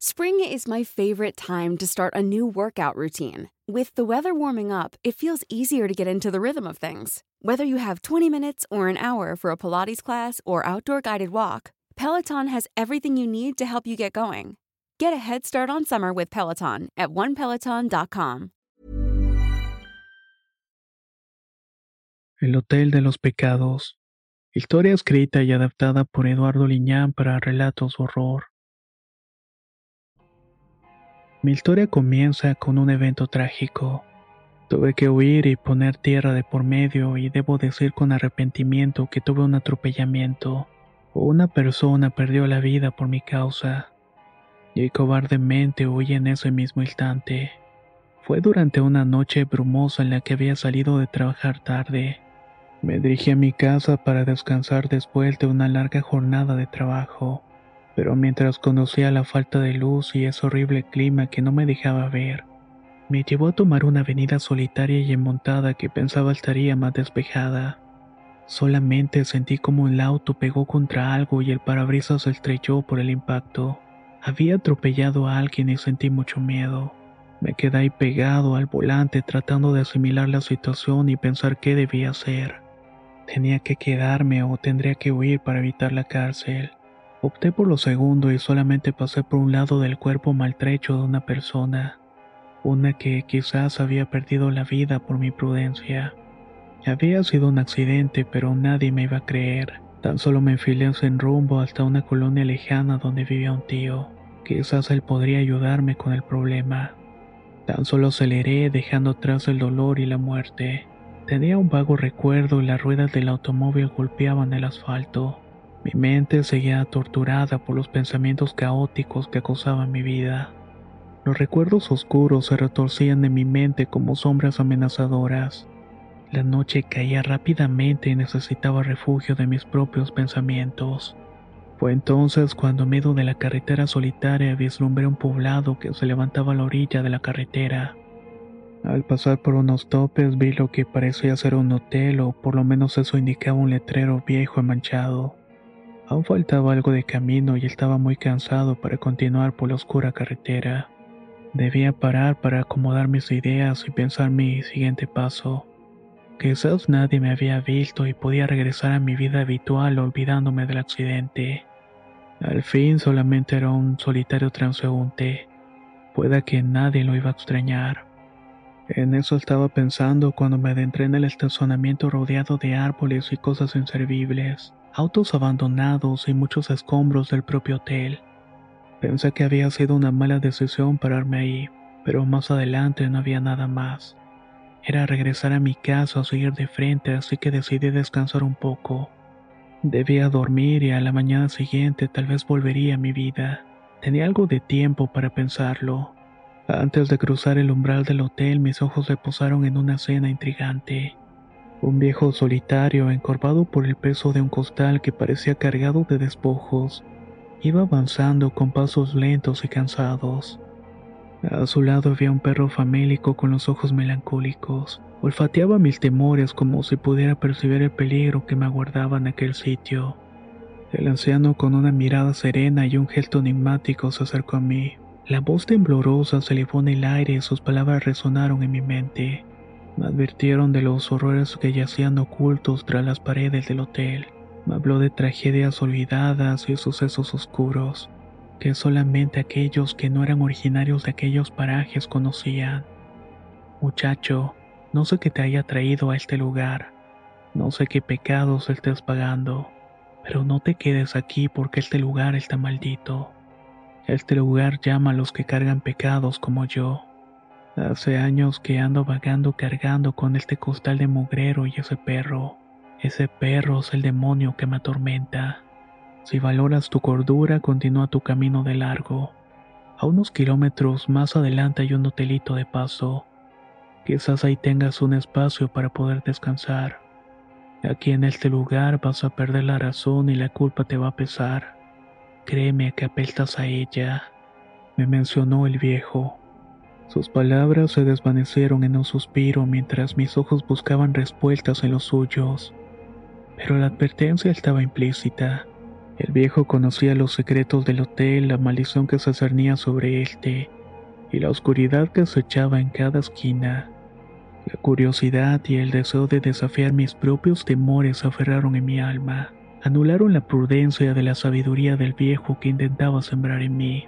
Spring is my favorite time to start a new workout routine. With the weather warming up, it feels easier to get into the rhythm of things. Whether you have 20 minutes or an hour for a Pilates class or outdoor guided walk, Peloton has everything you need to help you get going. Get a head start on summer with Peloton at onepeloton.com. El Hotel de los Pecados. Historia escrita y adaptada por Eduardo Liñán para relatos horror. Mi historia comienza con un evento trágico. Tuve que huir y poner tierra de por medio y debo decir con arrepentimiento que tuve un atropellamiento una persona perdió la vida por mi causa. Y cobardemente huí en ese mismo instante. Fue durante una noche brumosa en la que había salido de trabajar tarde. Me dirigí a mi casa para descansar después de una larga jornada de trabajo pero mientras conocía la falta de luz y ese horrible clima que no me dejaba ver, me llevó a tomar una avenida solitaria y enmontada que pensaba estaría más despejada. Solamente sentí como el auto pegó contra algo y el parabrisas se estrelló por el impacto. Había atropellado a alguien y sentí mucho miedo. Me quedé ahí pegado al volante tratando de asimilar la situación y pensar qué debía hacer. Tenía que quedarme o tendría que huir para evitar la cárcel. Opté por lo segundo y solamente pasé por un lado del cuerpo maltrecho de una persona, una que quizás había perdido la vida por mi prudencia. Había sido un accidente, pero nadie me iba a creer. Tan solo me enfilé en rumbo hasta una colonia lejana donde vivía un tío. Quizás él podría ayudarme con el problema. Tan solo aceleré dejando atrás el dolor y la muerte. Tenía un vago recuerdo y las ruedas del automóvil golpeaban el asfalto. Mi mente seguía torturada por los pensamientos caóticos que acosaban mi vida. Los recuerdos oscuros se retorcían en mi mente como sombras amenazadoras. La noche caía rápidamente y necesitaba refugio de mis propios pensamientos. Fue entonces cuando en medio de la carretera solitaria vislumbré un poblado que se levantaba a la orilla de la carretera. Al pasar por unos topes vi lo que parecía ser un hotel o por lo menos eso indicaba un letrero viejo y manchado. Aún faltaba algo de camino y estaba muy cansado para continuar por la oscura carretera. Debía parar para acomodar mis ideas y pensar mi siguiente paso. Quizás nadie me había visto y podía regresar a mi vida habitual olvidándome del accidente. Al fin solamente era un solitario transeúnte. Pueda que nadie lo iba a extrañar. En eso estaba pensando cuando me adentré en el estacionamiento rodeado de árboles y cosas inservibles autos abandonados y muchos escombros del propio hotel. Pensé que había sido una mala decisión pararme ahí, pero más adelante no había nada más. Era regresar a mi casa o seguir de frente, así que decidí descansar un poco. Debía dormir y a la mañana siguiente tal vez volvería a mi vida. Tenía algo de tiempo para pensarlo. Antes de cruzar el umbral del hotel mis ojos se posaron en una escena intrigante. Un viejo solitario, encorvado por el peso de un costal que parecía cargado de despojos, iba avanzando con pasos lentos y cansados. A su lado había un perro famélico con los ojos melancólicos. Olfateaba mis temores como si pudiera percibir el peligro que me aguardaba en aquel sitio. El anciano con una mirada serena y un gesto enigmático se acercó a mí. La voz temblorosa se elevó en el aire y sus palabras resonaron en mi mente. Me advirtieron de los horrores que yacían ocultos tras las paredes del hotel. Me habló de tragedias olvidadas y sucesos oscuros que solamente aquellos que no eran originarios de aquellos parajes conocían. Muchacho, no sé qué te haya traído a este lugar, no sé qué pecados estés pagando, pero no te quedes aquí porque este lugar está maldito. Este lugar llama a los que cargan pecados como yo. Hace años que ando vagando cargando con este costal de mugrero y ese perro. Ese perro es el demonio que me atormenta. Si valoras tu cordura, continúa tu camino de largo. A unos kilómetros más adelante hay un hotelito de paso. Quizás ahí tengas un espacio para poder descansar. Aquí en este lugar vas a perder la razón y la culpa te va a pesar. Créeme que apestas a ella, me mencionó el viejo. Sus palabras se desvanecieron en un suspiro mientras mis ojos buscaban respuestas en los suyos. Pero la advertencia estaba implícita. El viejo conocía los secretos del hotel, la maldición que se cernía sobre este y la oscuridad que acechaba en cada esquina. La curiosidad y el deseo de desafiar mis propios temores aferraron en mi alma, anularon la prudencia de la sabiduría del viejo que intentaba sembrar en mí.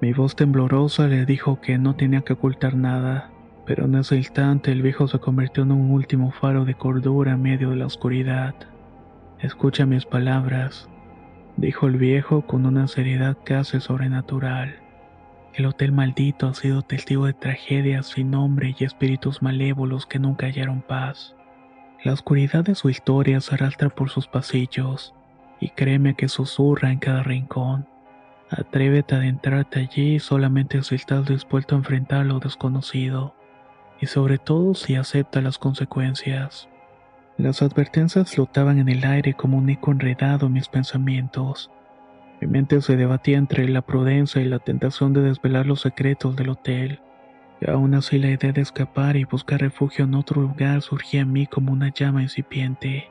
Mi voz temblorosa le dijo que no tenía que ocultar nada, pero en ese instante el viejo se convirtió en un último faro de cordura en medio de la oscuridad. Escucha mis palabras, dijo el viejo con una seriedad casi sobrenatural. El hotel maldito ha sido testigo de tragedias sin nombre y espíritus malévolos que nunca hallaron paz. La oscuridad de su historia se arrastra por sus pasillos, y créeme que susurra en cada rincón. Atrévete a adentrarte allí solamente si estás dispuesto a enfrentar lo desconocido, y sobre todo si acepta las consecuencias. Las advertencias flotaban en el aire como un eco enredado en mis pensamientos. Mi mente se debatía entre la prudencia y la tentación de desvelar los secretos del hotel. Y aún así la idea de escapar y buscar refugio en otro lugar surgía en mí como una llama incipiente.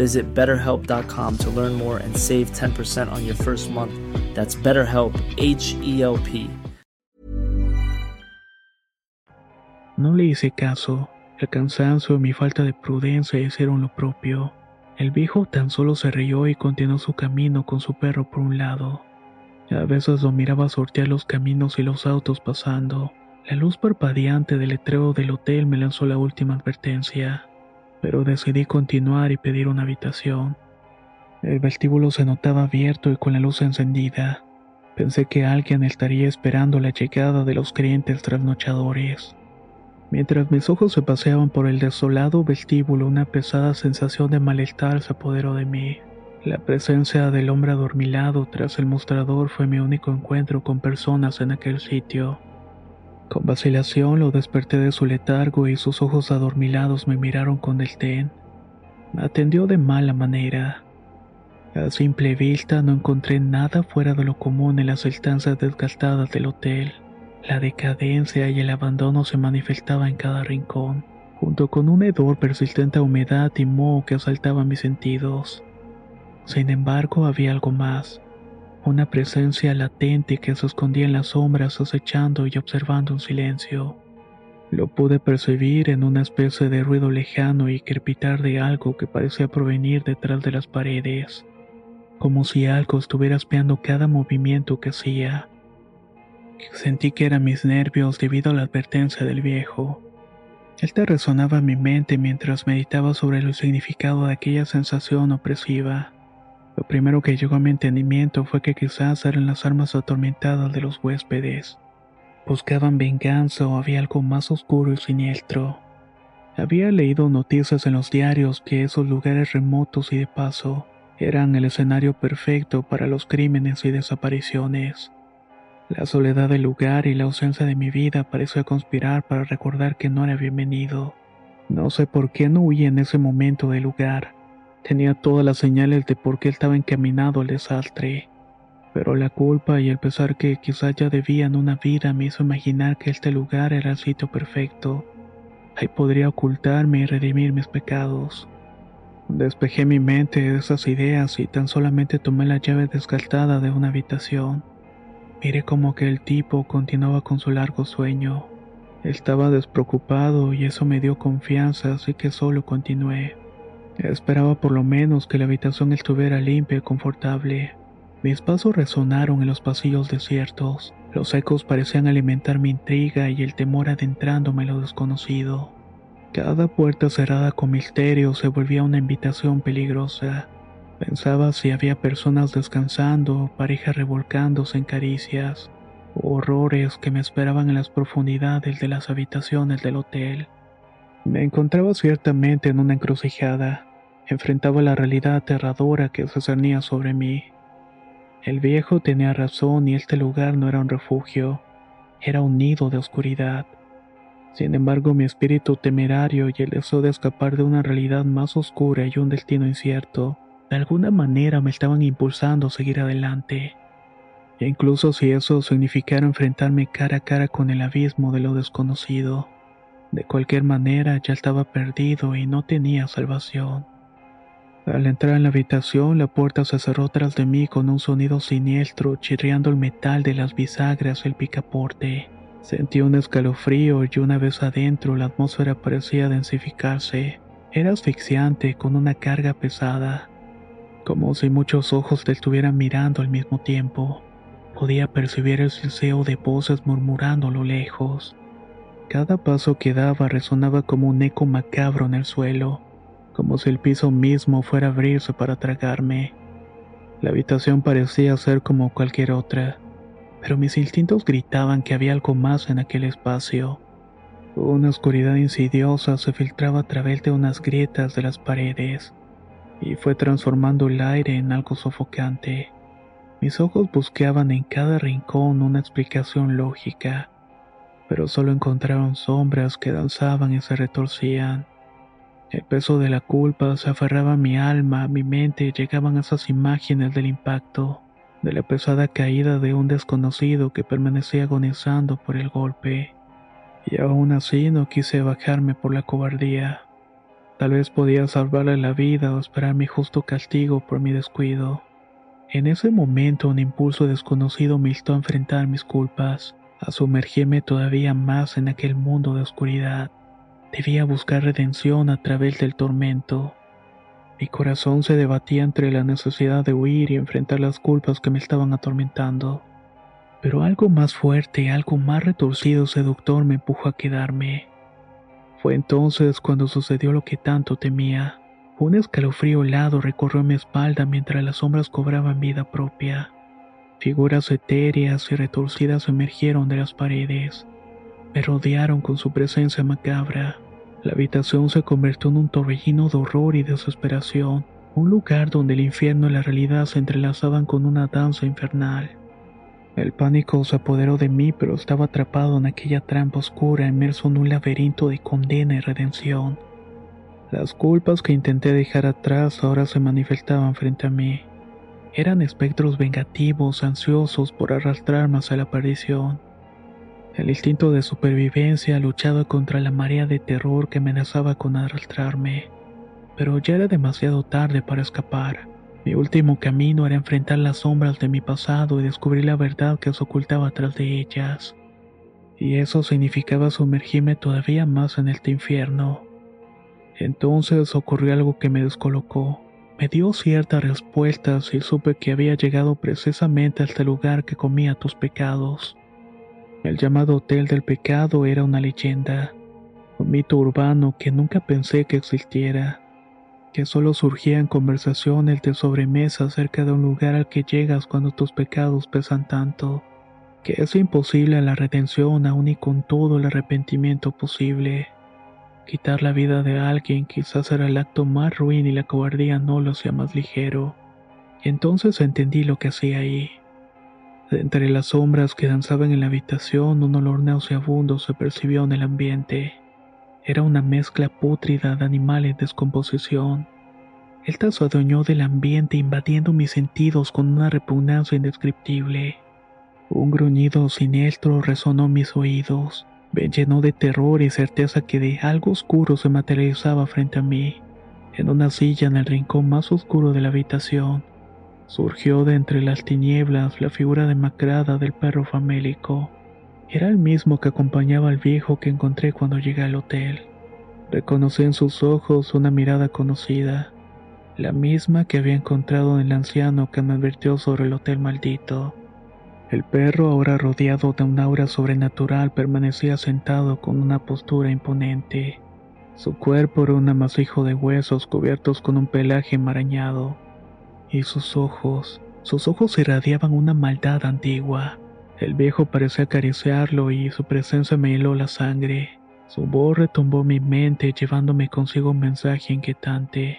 Visit betterhelp.com to learn more and save 10% on your first month. That's BetterHelp, H E L P. No le hice caso. El cansancio y mi falta de prudencia hicieron lo propio. El viejo tan solo se rió y continuó su camino con su perro por un lado. A veces lo miraba sortear los caminos y los autos pasando. La luz parpadeante del letrero del hotel me lanzó la última advertencia, pero decidí continuar y pedir una habitación. El vestíbulo se notaba abierto y con la luz encendida. Pensé que alguien estaría esperando la llegada de los clientes trasnochadores. Mientras mis ojos se paseaban por el desolado vestíbulo, una pesada sensación de malestar se apoderó de mí. La presencia del hombre adormilado tras el mostrador fue mi único encuentro con personas en aquel sitio. Con vacilación lo desperté de su letargo y sus ojos adormilados me miraron con desdén. Me atendió de mala manera. A simple vista no encontré nada fuera de lo común en las estancias desgastadas del hotel. La decadencia y el abandono se manifestaba en cada rincón, junto con un hedor persistente a humedad y moho que asaltaba mis sentidos. Sin embargo, había algo más, una presencia latente que se escondía en las sombras acechando y observando en silencio. Lo pude percibir en una especie de ruido lejano y crepitar de algo que parecía provenir detrás de las paredes como si algo estuviera espiando cada movimiento que hacía. Sentí que eran mis nervios debido a la advertencia del viejo. Esta resonaba en mi mente mientras meditaba sobre el significado de aquella sensación opresiva. Lo primero que llegó a mi entendimiento fue que quizás eran las armas atormentadas de los huéspedes. Buscaban venganza o había algo más oscuro y siniestro. Había leído noticias en los diarios que esos lugares remotos y de paso eran el escenario perfecto para los crímenes y desapariciones. La soledad del lugar y la ausencia de mi vida pareció conspirar para recordar que no era bienvenido. No sé por qué no huí en ese momento del lugar. Tenía todas las señales de por qué estaba encaminado al desastre. Pero la culpa y el pesar que quizá ya debían una vida me hizo imaginar que este lugar era el sitio perfecto. Ahí podría ocultarme y redimir mis pecados. Despejé mi mente de esas ideas y tan solamente tomé la llave descartada de una habitación. Miré como que el tipo continuaba con su largo sueño. Estaba despreocupado y eso me dio confianza, así que solo continué. Esperaba por lo menos que la habitación estuviera limpia y confortable. Mis pasos resonaron en los pasillos desiertos. Los ecos parecían alimentar mi intriga y el temor adentrándome en lo desconocido. Cada puerta cerrada con misterio se volvía una invitación peligrosa. Pensaba si había personas descansando, parejas revolcándose en caricias, horrores que me esperaban en las profundidades de las habitaciones del hotel. Me encontraba ciertamente en una encrucijada. Enfrentaba la realidad aterradora que se cernía sobre mí. El viejo tenía razón y este lugar no era un refugio, era un nido de oscuridad. Sin embargo, mi espíritu temerario y el deseo de escapar de una realidad más oscura y un destino incierto, de alguna manera me estaban impulsando a seguir adelante. E incluso si eso significara enfrentarme cara a cara con el abismo de lo desconocido, de cualquier manera ya estaba perdido y no tenía salvación. Al entrar en la habitación, la puerta se cerró tras de mí con un sonido siniestro, chirriando el metal de las bisagras y el picaporte. Sentí un escalofrío y una vez adentro la atmósfera parecía densificarse. Era asfixiante con una carga pesada, como si muchos ojos te estuvieran mirando al mismo tiempo. Podía percibir el silseo de voces murmurando a lo lejos. Cada paso que daba resonaba como un eco macabro en el suelo como si el piso mismo fuera a abrirse para tragarme. La habitación parecía ser como cualquier otra, pero mis instintos gritaban que había algo más en aquel espacio. Una oscuridad insidiosa se filtraba a través de unas grietas de las paredes y fue transformando el aire en algo sofocante. Mis ojos buscaban en cada rincón una explicación lógica, pero solo encontraron sombras que danzaban y se retorcían. El peso de la culpa se aferraba a mi alma, a mi mente y llegaban esas imágenes del impacto, de la pesada caída de un desconocido que permanecía agonizando por el golpe. Y aún así no quise bajarme por la cobardía. Tal vez podía salvarle la vida o esperar mi justo castigo por mi descuido. En ese momento un impulso desconocido me instó a enfrentar mis culpas, a sumergirme todavía más en aquel mundo de oscuridad. Debía buscar redención a través del tormento. Mi corazón se debatía entre la necesidad de huir y enfrentar las culpas que me estaban atormentando. Pero algo más fuerte, algo más retorcido seductor me empujó a quedarme. Fue entonces cuando sucedió lo que tanto temía. Un escalofrío helado recorrió mi espalda mientras las sombras cobraban vida propia. Figuras etéreas y retorcidas emergieron de las paredes. Me rodearon con su presencia macabra. La habitación se convirtió en un torbellino de horror y desesperación, un lugar donde el infierno y la realidad se entrelazaban con una danza infernal. El pánico se apoderó de mí, pero estaba atrapado en aquella trampa oscura, inmerso en un laberinto de condena y redención. Las culpas que intenté dejar atrás ahora se manifestaban frente a mí. Eran espectros vengativos, ansiosos por arrastrarme hacia la perdición. El instinto de supervivencia luchaba contra la marea de terror que amenazaba con arrastrarme. Pero ya era demasiado tarde para escapar. Mi último camino era enfrentar las sombras de mi pasado y descubrir la verdad que se ocultaba tras de ellas. Y eso significaba sumergirme todavía más en este infierno. Entonces ocurrió algo que me descolocó. Me dio ciertas respuestas y supe que había llegado precisamente a este lugar que comía tus pecados. El llamado Hotel del Pecado era una leyenda, un mito urbano que nunca pensé que existiera, que solo surgían conversaciones de sobremesa acerca de un lugar al que llegas cuando tus pecados pesan tanto, que es imposible la redención aún y con todo el arrepentimiento posible. Quitar la vida de alguien quizás era el acto más ruin y la cobardía no lo hacía más ligero. Entonces entendí lo que hacía ahí. Entre las sombras que danzaban en la habitación, un olor nauseabundo se percibió en el ambiente. Era una mezcla pútrida de animales en descomposición. Él se adueñó del ambiente invadiendo mis sentidos con una repugnancia indescriptible. Un gruñido siniestro resonó en mis oídos. Me llenó de terror y certeza que de algo oscuro se materializaba frente a mí. En una silla en el rincón más oscuro de la habitación, surgió de entre las tinieblas la figura demacrada del perro famélico. Era el mismo que acompañaba al viejo que encontré cuando llegué al hotel. Reconocí en sus ojos una mirada conocida, la misma que había encontrado en el anciano que me advirtió sobre el hotel maldito. El perro, ahora rodeado de un aura sobrenatural, permanecía sentado con una postura imponente. Su cuerpo era un amasijo de huesos cubiertos con un pelaje enmarañado. Y sus ojos, sus ojos irradiaban una maldad antigua. El viejo parecía acariciarlo y su presencia me heló la sangre. Su voz retumbó mi mente llevándome consigo un mensaje inquietante.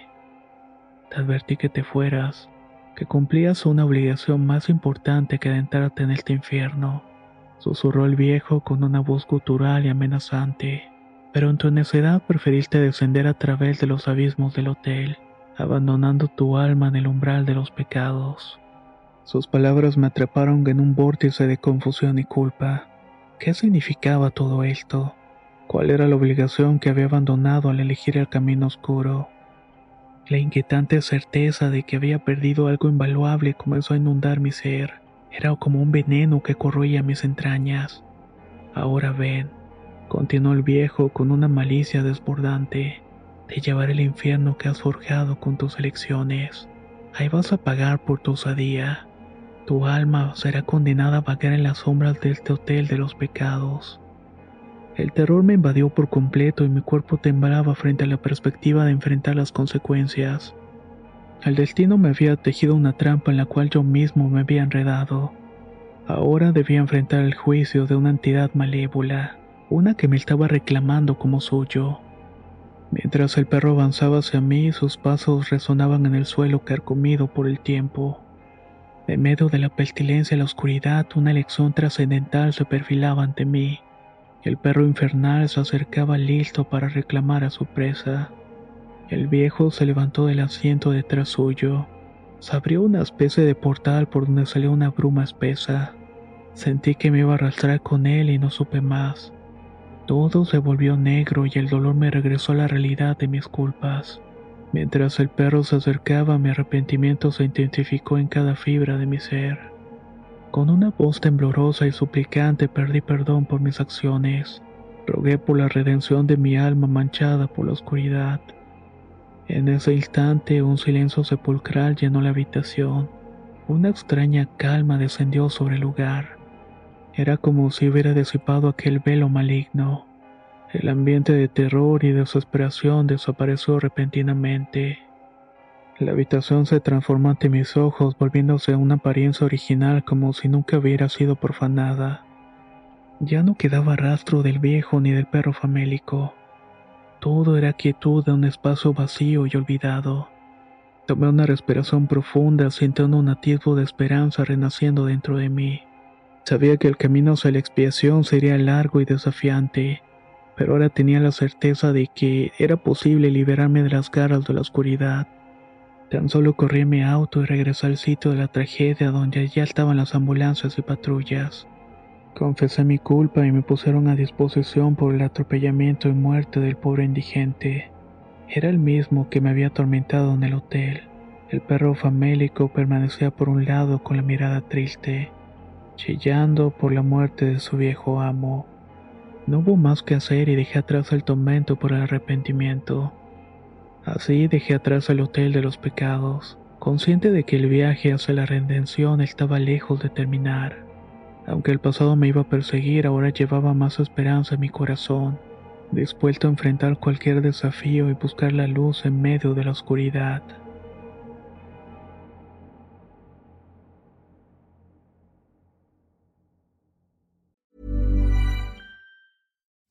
Te advertí que te fueras, que cumplías una obligación más importante que adentrarte en este infierno, susurró el viejo con una voz gutural y amenazante. Pero en tu necedad preferiste descender a través de los abismos del hotel, abandonando tu alma en el umbral de los pecados. Sus palabras me atraparon en un vórtice de confusión y culpa. ¿Qué significaba todo esto? ¿Cuál era la obligación que había abandonado al elegir el camino oscuro? La inquietante certeza de que había perdido algo invaluable comenzó a inundar mi ser. Era como un veneno que corroía mis entrañas. Ahora ven, continuó el viejo con una malicia desbordante, te llevaré al infierno que has forjado con tus elecciones. Ahí vas a pagar por tu osadía. Tu alma será condenada a vagar en las sombras de este hotel de los pecados. El terror me invadió por completo y mi cuerpo temblaba frente a la perspectiva de enfrentar las consecuencias. El destino me había tejido una trampa en la cual yo mismo me había enredado. Ahora debía enfrentar el juicio de una entidad malévola, una que me estaba reclamando como suyo. Mientras el perro avanzaba hacia mí, sus pasos resonaban en el suelo carcomido por el tiempo. En medio de la pestilencia y la oscuridad, una elección trascendental se perfilaba ante mí. El perro infernal se acercaba listo para reclamar a su presa. El viejo se levantó del asiento detrás suyo. Se abrió una especie de portal por donde salió una bruma espesa. Sentí que me iba a arrastrar con él y no supe más. Todo se volvió negro y el dolor me regresó a la realidad de mis culpas. Mientras el perro se acercaba, mi arrepentimiento se intensificó en cada fibra de mi ser. Con una voz temblorosa y suplicante pedí perdón por mis acciones. Rogué por la redención de mi alma manchada por la oscuridad. En ese instante un silencio sepulcral llenó la habitación. Una extraña calma descendió sobre el lugar. Era como si hubiera disipado aquel velo maligno. El ambiente de terror y desesperación desapareció repentinamente. La habitación se transformó ante mis ojos, volviéndose a una apariencia original como si nunca hubiera sido profanada. Ya no quedaba rastro del viejo ni del perro famélico. Todo era quietud de un espacio vacío y olvidado. Tomé una respiración profunda, sintiendo un atisbo de esperanza renaciendo dentro de mí. Sabía que el camino hacia la expiación sería largo y desafiante, pero ahora tenía la certeza de que era posible liberarme de las garras de la oscuridad. Tan solo corrí mi auto y regresé al sitio de la tragedia donde ya estaban las ambulancias y patrullas. Confesé mi culpa y me pusieron a disposición por el atropellamiento y muerte del pobre indigente. Era el mismo que me había atormentado en el hotel. El perro famélico permanecía por un lado con la mirada triste, chillando por la muerte de su viejo amo. No hubo más que hacer y dejé atrás el tormento por el arrepentimiento. Así dejé atrás el hotel de los pecados, consciente de que el viaje hacia la redención estaba lejos de terminar. Aunque el pasado me iba a perseguir, ahora llevaba más esperanza en mi corazón, dispuesto a enfrentar cualquier desafío y buscar la luz en medio de la oscuridad.